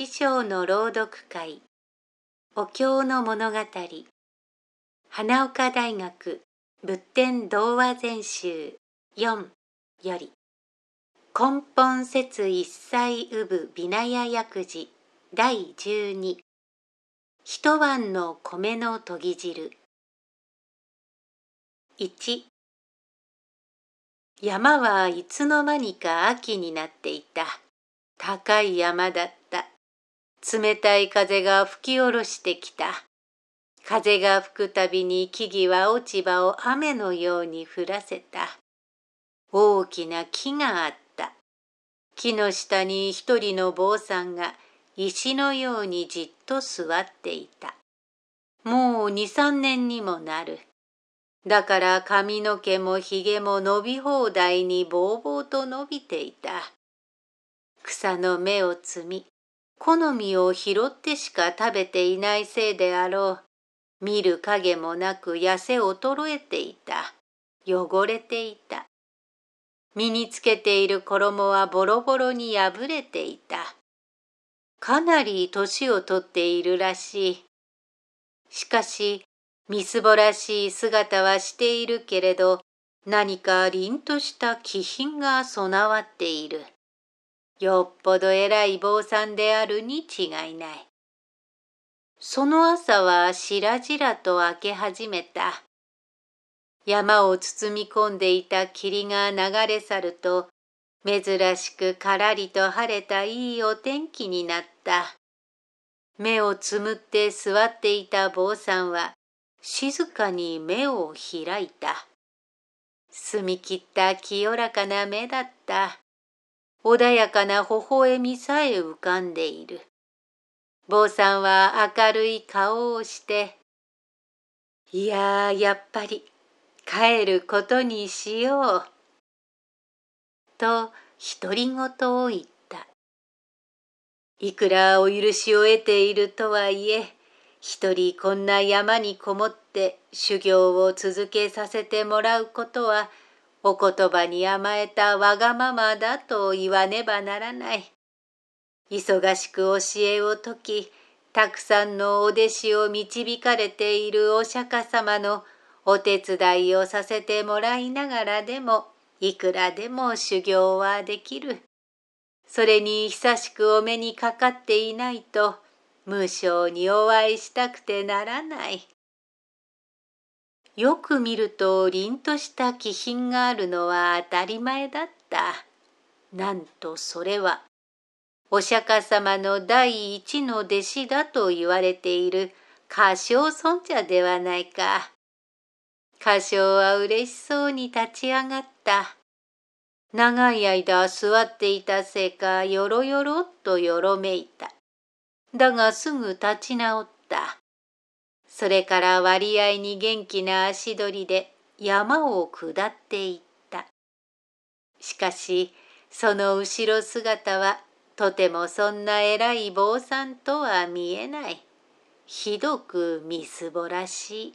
七章の朗読会。お経の物語。花岡大学。仏典童話全集。4より。根本説一切産部ビナヤ薬事。第12一晩の米の研ぎ汁。1山はいつの間にか秋になっていた。高い山だった。冷たい風が吹き下ろしてきた。風が吹くたびに木々は落ち葉を雨のように降らせた。大きな木があった。木の下に一人の坊さんが石のようにじっと座っていた。もう二三年にもなる。だから髪の毛もひげも伸び放題にぼうぼうと伸びていた。草の芽を摘み、好みを拾ってしか食べていないせいであろう。見る影もなく痩せ衰えていた。汚れていた。身につけている衣はボロボロに破れていた。かなり年をとっているらしい。しかし、みすぼらしい姿はしているけれど、何か凛とした気品が備わっている。よっぽど偉い坊さんであるに違いない。その朝はしらじらと明け始めた。山を包み込んでいた霧が流れ去ると、珍しくからりと晴れたいいお天気になった。目をつむって座っていた坊さんは、静かに目を開いた。澄み切った清らかな目だった。穏やかな微笑みさえ浮かんでいる。坊さんは明るい顔をして、いややっぱり帰ることにしよう。と独り言を言った。いくらお許しを得ているとはいえ、一人こんな山にこもって修行を続けさせてもらうことはお言葉に甘えたわがままだと言わねばならない。忙しく教えを説き、たくさんのお弟子を導かれているお釈迦様のお手伝いをさせてもらいながらでも、いくらでも修行はできる。それに久しくお目にかかっていないと、無性にお会いしたくてならない。よく見ると凛とした気品があるのは当たり前だった。なんとそれは、お釈迦様の第一の弟子だと言われている歌唱尊者ではないか。歌唱は嬉しそうに立ち上がった。長い間座っていたせいかよろよろっとよろめいた。だがすぐ立ち直った。それから割合に元気な足取りで山を下っていった。しかし、その後ろ姿はとてもそんな偉い坊さんとは見えない。ひどくみすぼらしい。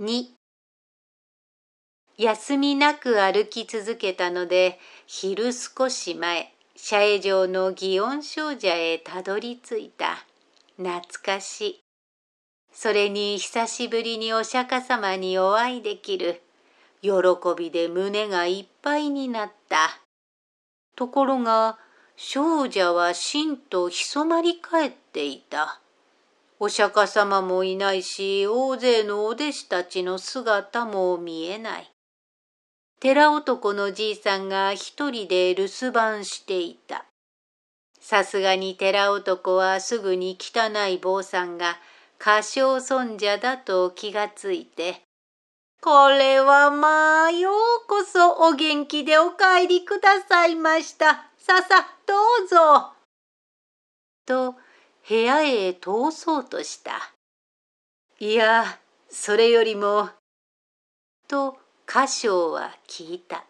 2休みなく歩き続けたので昼少し前社営城の祇園精舎へたどり着いた。懐かしい。それに久しぶりにお釈迦様にお会いできる。喜びで胸がいっぱいになった。ところが、少女は真と潜まり返っていた。お釈迦様もいないし、大勢のお弟子たちの姿も見えない。寺男のじいさんが一人で留守番していた。さすがに寺男はすぐに汚い坊さんが歌唱尊者だと気がついて、これはまあようこそお元気でお帰りくださいました。ささ、どうぞ。と部屋へ通そうとした。いや、それよりも、と歌唱は聞いた。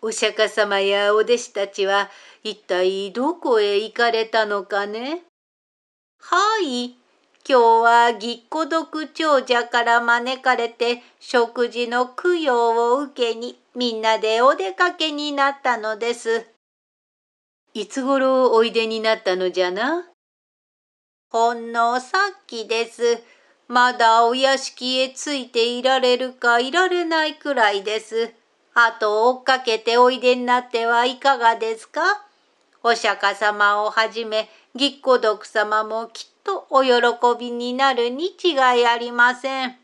お釈迦様やお弟子たちは一体どこへ行かれたのかね？はい。今日はぎっこ読長者から招かれて食事の供養を受けにみんなでお出かけになったのです。いつごろおいでになったのじゃな？ほんのさっきです。まだお屋敷へついていられるかいられないくらいです。あと追っかけておいでになってはいかがですか？お釈迦様をはじめ、ぎっこどく様もきっとお喜びになるに違いありません。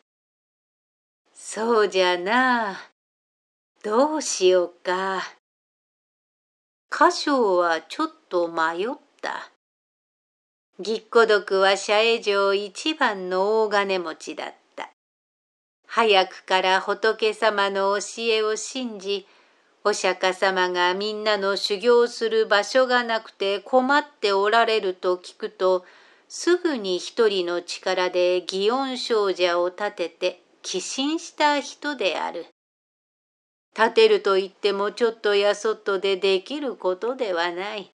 そうじゃな。どうしようか。歌唱はちょっと迷った。ぎっこ毒は社会城一番の大金持ちだった。早くから仏様の教えを信じ、お釈迦様がみんなの修行する場所がなくて困っておられると聞くと、すぐに一人の力で祇園少女を立てて寄進した人である。立てると言ってもちょっとやそっとでできることではない。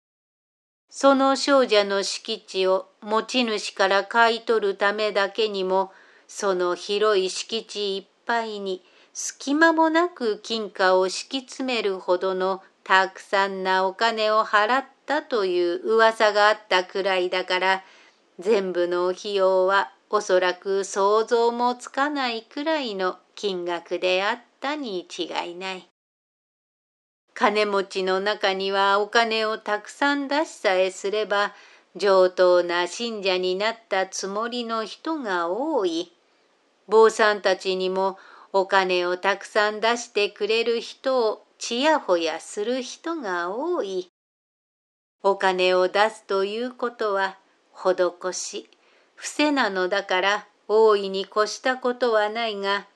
その少女の敷地を持ち主から買い取るためだけにも、その広い敷地いっぱいに隙間もなく金貨を敷き詰めるほどのたくさんなお金を払ったという噂があったくらいだから、全部の費用はおそらく想像もつかないくらいの金額であったに違いない。金持ちの中にはお金をたくさん出しさえすれば上等な信者になったつもりの人が多い。坊さんたちにもお金をたくさん出してくれる人をちやほやする人が多い。お金を出すということは施し、伏せなのだから大いに越したことはないが、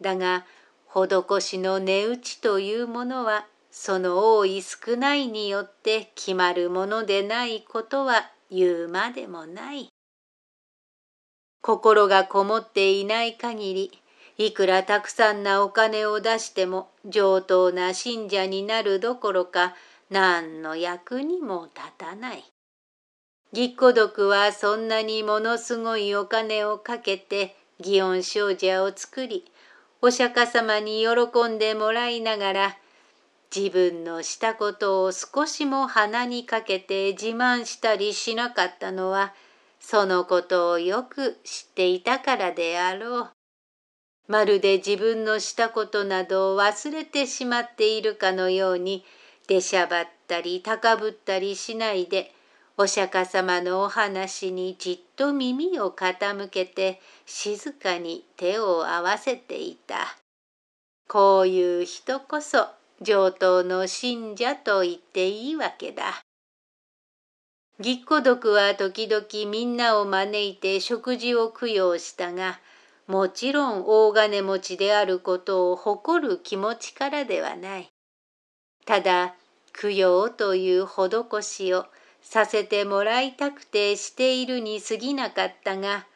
だが施しの値打ちというものはその多い少ないによって決まるものでないことは言うまでもない。心がこもっていない限り、いくらたくさんなお金を出しても上等な信者になるどころか何の役にも立たない。ぎっこ毒はそんなにものすごいお金をかけて祇園少女を作り、お釈迦様に喜んでもらいながら、自分のしたことを少しも鼻にかけて自慢したりしなかったのは、そのことをよく知っていたからであろう。まるで自分のしたことなどを忘れてしまっているかのように出しゃばったり高ぶったりしないでお釈迦様のお話にじっと耳を傾けて静かに手を合わせていた。こういう人こそ上等の信者と言っていいわけだ。ぎっこ毒は時々みんなを招いて食事を供養したが、もちろん大金持ちであることを誇る気持ちからではない。ただ、供養という施しをさせてもらいたくてしているに過ぎなかったが、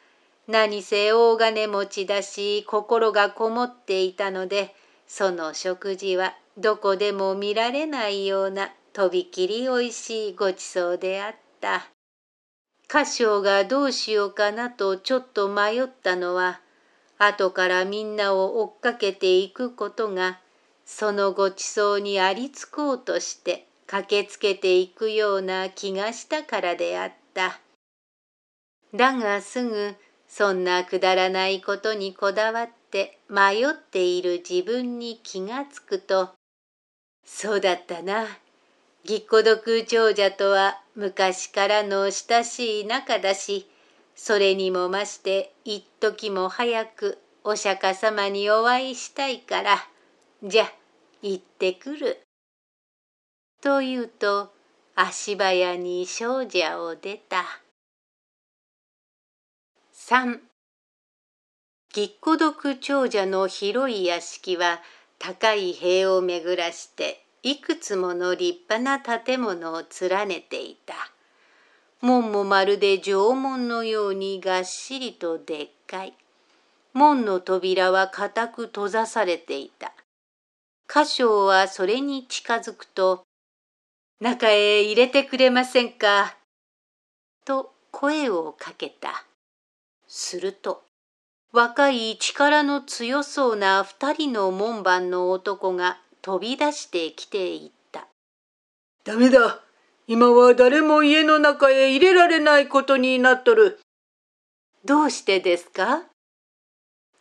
何せ大金持ちだし心がこもっていたので、その食事はどこでも見られないようなとびきりおいしいごちそうであった。歌唱がどうしようかなとちょっと迷ったのは、後からみんなを追っかけていくことがそのごちそうにありつこうとして駆けつけていくような気がしたからであった。だがすぐそんなくだらないことにこだわって迷っている自分に気がつくと、そうだったな。ぎっこ毒長者とは昔からの親しい仲だし、それにもまして一時も早くお釈迦様にお会いしたいから、じゃ、行ってくる。と言うと、足早に少女を出た。三、ぎっこ毒長者の広い屋敷は高い塀を巡らしていくつもの立派な建物を連ねていた。門もまるで縄文のようにがっしりとでっかい。門の扉は固く閉ざされていた。歌唱はそれに近づくと、中へ入れてくれませんか？と声をかけた。すると、若い力の強そうな二人の門番の男が飛び出してきていった。ダメだ今は誰も家の中へ入れられないことになっとる。どうしてですか？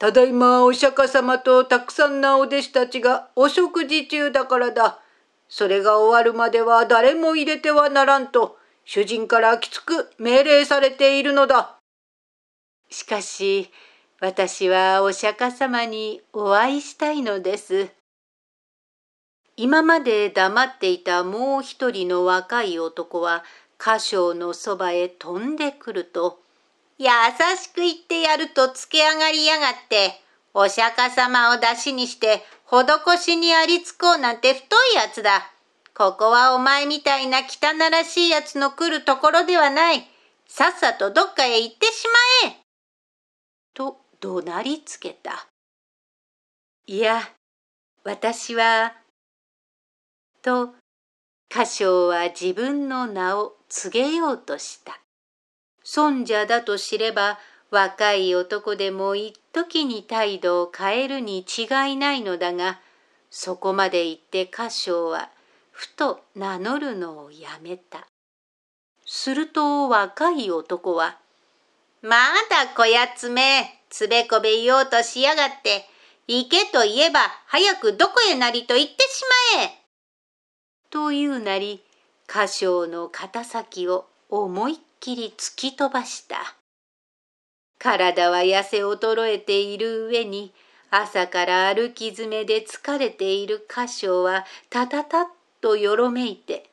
ただいまお釈迦様とたくさんなお弟子たちがお食事中だからだ。それが終わるまでは誰も入れてはならんと、主人からきつく命令されているのだ。しかし、私はお釈迦様にお会いしたいのです。今まで黙っていたもう一人の若い男は、歌唱のそばへ飛んでくると、優しく言ってやるとつけ上がりやがって、お釈迦様を出しにして、施しにありつこうなんて太いやつだ。ここはお前みたいな汚らしいやつの来るところではない。さっさとどっかへ行ってしまえ。と怒鳴りつけた。いや、私は、と、歌唱は自分の名を告げようとした。尊者だと知れば若い男でも一時に態度を変えるに違いないのだがそこまで言って歌唱はふと名乗るのをやめた。すると若い男は「まだこやつめつべこべ言おうとしやがって行けと言えば早くどこへなりと言ってしまえ」というなり歌唱の肩先を思いっきり突き飛ばした。体は痩せ衰えている上に、朝から歩き詰めで疲れている箇所はたたたっとよろめいて、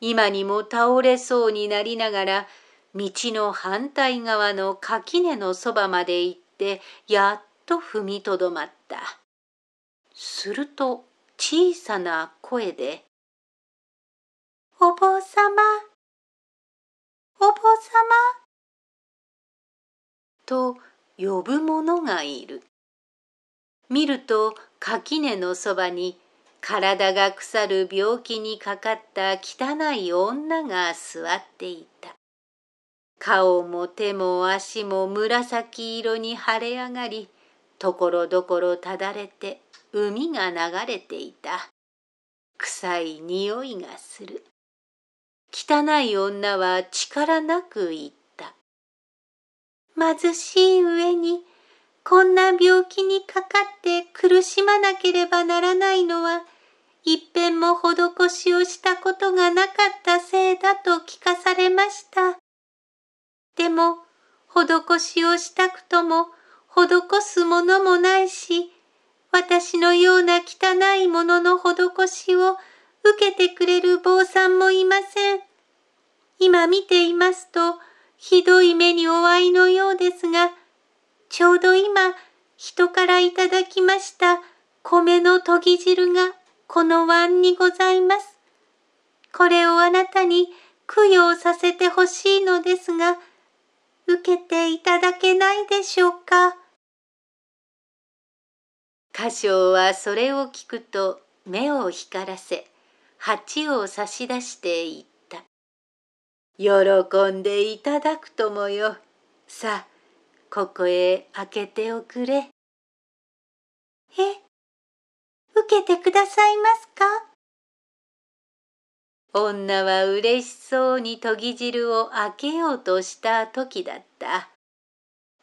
今にも倒れそうになりながら、道の反対側の垣根のそばまで行って、やっと踏みとどまった。すると小さな声で、お坊様、お坊様と呼ぶ者がいる。見ると垣根のそばに体が腐る病気にかかった汚い女が座っていた。顔も手も足も紫色に腫れ上がり、ところどころただれて海が流れていた。臭い匂いがする。汚い女は力なく言った。貧しい上に、こんな病気にかかって苦しまなければならないのは、一遍も施しをしたことがなかったせいだと聞かされました。でも、施しをしたくとも、施すものもないし、私のような汚いものの施しを受けてくれる坊さんもいません。今見ていますと、ひどい目にお会いのようですが、ちょうど今、人からいただきました米の研ぎ汁がこの碗にございます。これをあなたに供養させてほしいのですが、受けていただけないでしょうか。歌唱はそれを聞くと目を光らせ、鉢を差し出して言った。喜んでいただくともよ。さあ、ここへ開けておくれ。え、受けてくださいますか？女は嬉しそうに研ぎ汁を開けようとした時だった。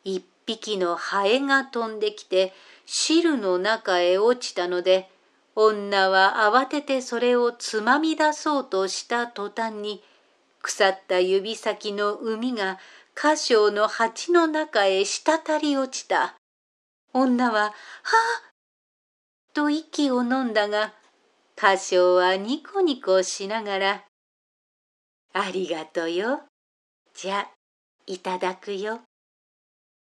一匹のハエが飛んできて汁の中へ落ちたので、女は慌ててそれをつまみ出そうとした途端に、腐った指先の海が歌唱の鉢の中へ滴り落ちた。女は、はあと息を飲んだが、歌唱はニコニコしながら、ありがとうよ。じゃ、いただくよ。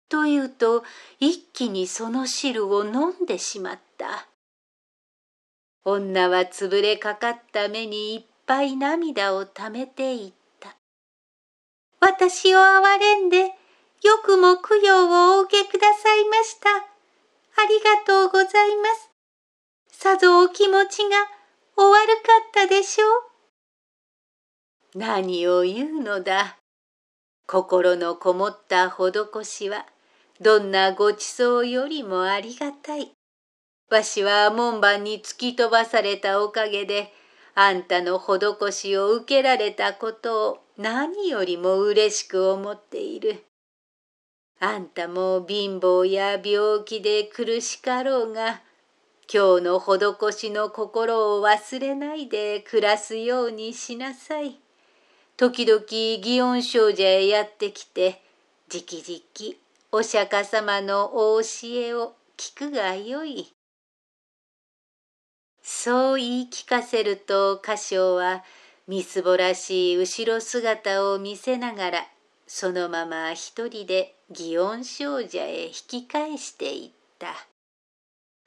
と言うと、一気にその汁を飲んでしまった。女はつぶれかかった目にいっぱい涙をためていった。私を憐れんで、よくも供養をお受けくださいました。ありがとうございます。さぞお気持ちがお悪かったでしょう。何を言うのだ。心のこもった施しは、どんなごちそうよりもありがたい。わしは門番に突き飛ばされたおかげで、あんたの施しを受けられたことを何よりも嬉しく思っている。あんたも貧乏や病気で苦しかろうが、今日の施しの心を忘れないで暮らすようにしなさい。時々祇園少女へやってきて、じきじきお釈迦様のお教えを聞くがよい。そう言い聞かせると歌唱はみすぼらしい後ろ姿を見せながらそのまま一人で祇園少女へ引き返していった。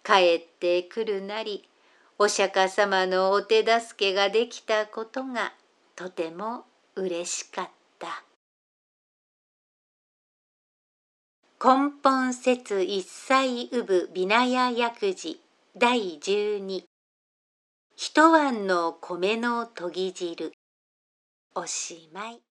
帰ってくるなりお釈迦様のお手助けができたことがとても嬉しかった。根本説一切産部ビナヤ薬事第十二一晩の米の研ぎ汁。おしまい。